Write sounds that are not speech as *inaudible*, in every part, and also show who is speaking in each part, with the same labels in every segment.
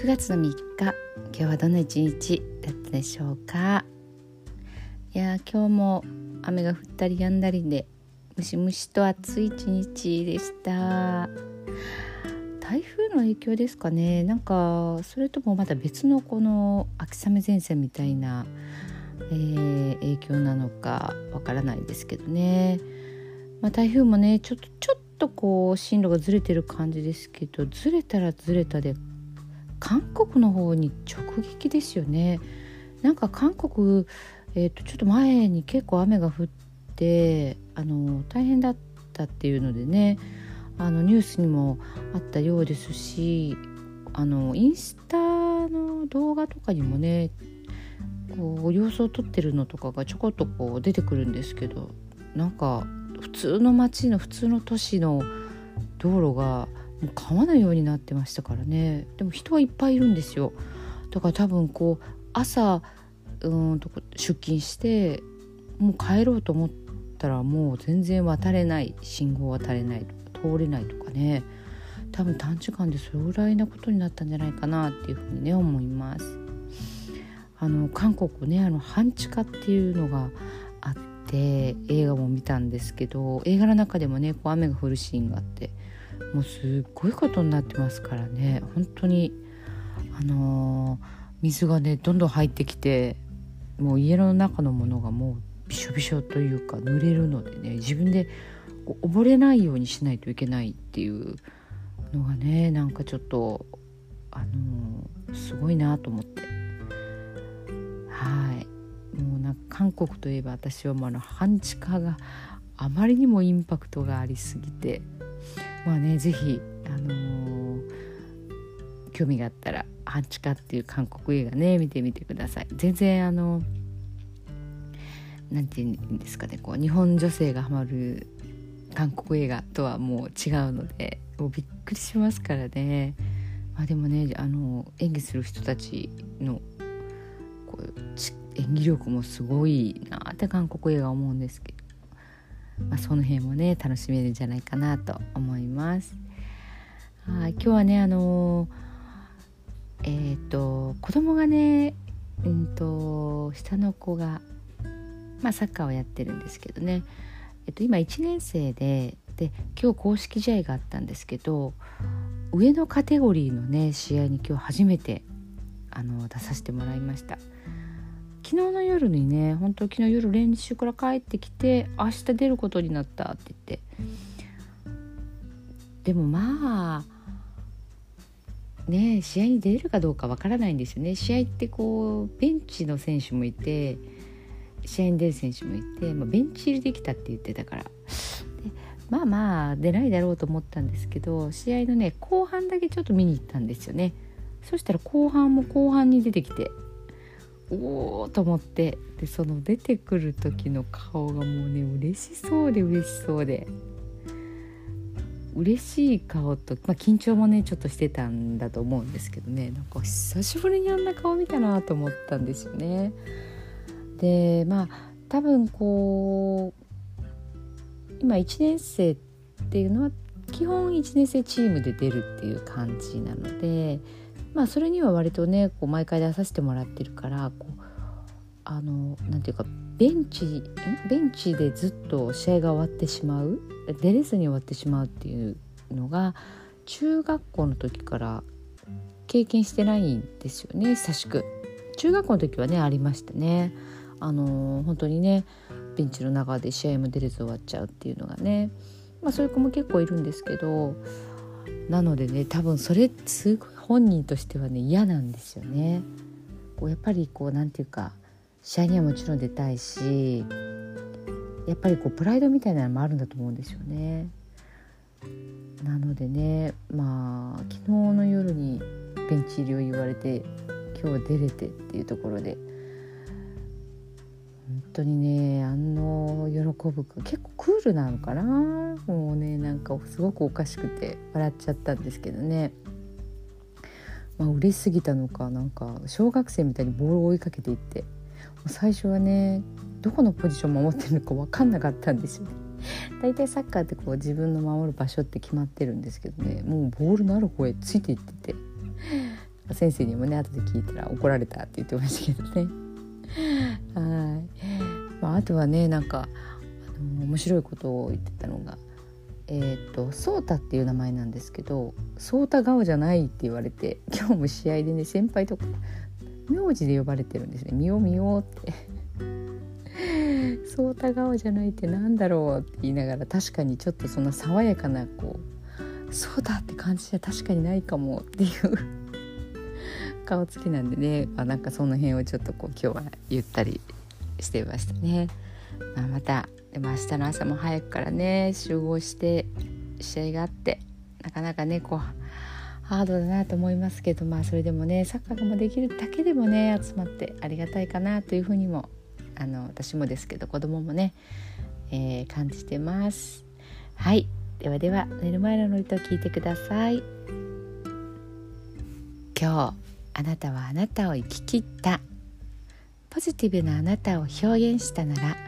Speaker 1: 9月の3日今日はどんな一日だったでしょうか？いや今日も雨が降ったり止んだりでムシムシと暑い一日でした。台風の影響ですかね？なんかそれともまた別のこの秋雨前線みたいな、えー、影響なのかわからないですけどね、まあ、台風もねちょっとちょっとこう進路がずれてる感じですけどずれたらずれたで韓国の方に直撃ですよね。なんか韓国、えーと、ちょっと前に結構雨が降ってあの大変だったっていうのでねあのニュースにもあったようですしあのインスタの動画とかにもねこう様子を撮ってるのとかがちょこっとこう出てくるんですけどなんか普通の街の普通の都市の道路がもう川のようになってましたからね。でも人はいっぱいいるんですよ。だから多分こう朝うんと出勤してもう帰ろうと思ったらもう全然渡れない信号渡れない通れないとかね。多分短時間でそれぐらいなことになったんじゃないかなっていうふうにね思います。あの韓国ねあの半地下っていうのがあって映画も見たんですけど映画の中でもねこう雨が降るシーンがあってもうすっごいことになってますからね。本当にあのー、水がねどんどん入ってきてもう家の中のものがもうびしょびしょというか濡れるのでね自分で溺れないようにしないといけないっていうのがねなんかちょっとあのー、すごいなと思って。はい。もうなんか韓国といえば私はもうあの半地下があまりにもインパクトがありすぎてまあね是非あのー、興味があったら「半地下」っていう韓国映画ね見てみてください。全然あのなんていうんですかねこう日本女性がハマる韓国映画とはもう違うのでもうびっくりしますからね。まあ、でもねあの演技する人たちのこう演技力もすごいなって韓国映画思うんですけどまあ、その辺もね楽しめるんじゃないかなと思います。はい今日はねあのえっ、ー、と子供がねうんと下の子が、まあ、サッカーをやってるんですけどね、えっと、今1年生でで今日公式試合があったんですけど上のカテゴリーのね試合に今日初めてあの出させてもらいました。昨日の夜にね本当昨日夜練習から帰ってきて明日出ることになったって言って。でもまあね試合に出るかどうかわからないんですよね。試合ってこうベンチの選手もいて試合に出る選手もいて、まあ、ベンチ入りできたって言ってたから。まあまあ出ないだろうと思ったんですけど試合のね後半だけちょっと見に行ったんですよね。そしたら後半も後半に出てきて。おおと思って。でその出てくる時の顔がもうね嬉しそうで嬉しそうで。嬉しい顔と、まあ、緊張もねちょっとしてたんだと思うんですけどね。なんか久しぶりにあんな顔見たなと思ったんですよね。でまあ多分こう今1年生っていうのは基本1年生チームで出るっていう感じなのでまあそれには割とねこう毎回出させてもらってるからこうあのなていうかベンチベンチでずっと試合が終わってしまう出れずに終わってしまうっていうのが中学校の時から経験してないんですよね久しく。中学校の時はねありましたね。あの本当にねベンチの中で試合も出れず終わっちゃうっていうのがね、まあ、そういう子も結構いるんですけどなのでね多分それすごい本人としてはね嫌なんですよね。こうやっぱりこうなんていうか試合にはもちろん出たいしやっぱりこうプライドみたいなのもあるんだと思うんですよね。なのでねまあ昨日の夜にベンチ入りを言われて今日出れてっていうところで本当にねあの喜ぶ結構クールなのかな？もうねなんかすごくおかしくて笑っちゃったんですけどね。まあ嬉しすぎたのかなんか小学生みたいにボールを追いかけていって。最初はねどこのポジション守ってるのか分かんなかったんですよ。大体サッカーってこう自分の守る場所って決まってるんですけどね。もうボールのある方へついていってて。先生にもね後で聞いたら怒られたって言ってましたけどね。はい、まあ、あとはねなんかあの面白いことを言ってたのがえっ、ー、とソータっていう名前なんですけどソータ顔じゃないって言われて今日も試合でね先輩とか名字で呼ばれてるんですね「みよみよ」って。*laughs* ソータ顔じゃないってなんだろうって言いながら確かにちょっとその爽やかなこうそうだって感じじゃ確かにないかもっていう *laughs* 顔つきなんでね、まあ、なんかその辺をちょっとこう今日はゆったりしてましたね。まあ、またでも明日の朝も早くからね集合して試合があってなかなかねこうハードだなと思いますけどまあそれでもねサッカーもできるだけでもね集まってありがたいかなというふうにもあの私もですけど子供もね、えー、感じてます。はい。ではでは寝る前のノリと聞いてください。今日あなたはあなたを生き切った。ポジティブなあなたを表現したなら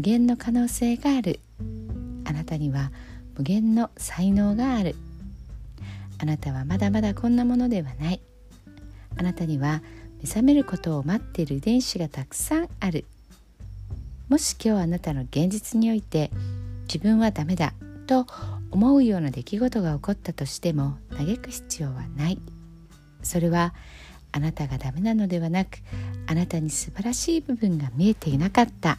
Speaker 1: 無限の可能性がある。あなたには無限の才能がある。あなたはまだまだこんなものではない。あなたには目覚めることを待っている遺伝子がたくさんある。もし今日あなたの現実において自分はダメだと思うような出来事が起こったとしても嘆く必要はない。それはあなたがダメなのではなくあなたに素晴らしい部分が見えていなかった。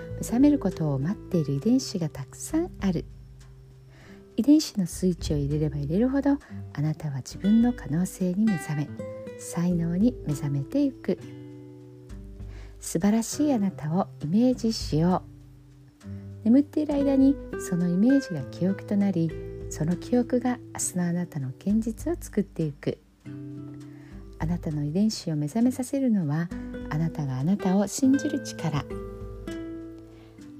Speaker 1: 覚めることを待っている遺伝子がたくさんある。遺伝子のスイッチを入れれば入れるほどあなたは自分の可能性に目覚め才能に目覚めていく。素晴らしいあなたをイメージしよう。眠っている間にそのイメージが記憶となりその記憶が明日のあなたの現実を作っていく。あなたの遺伝子を目覚めさせるのはあなたがあなたを信じる力。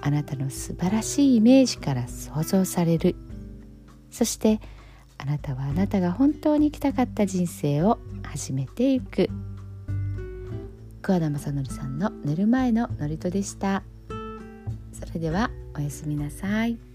Speaker 1: あなたの素晴らしいイメージから想像される。そしてあなたはあなたが本当に生きたかった人生を始めていく。桑田正則さんの寝る前の祝詞でした。それではおやすみなさい。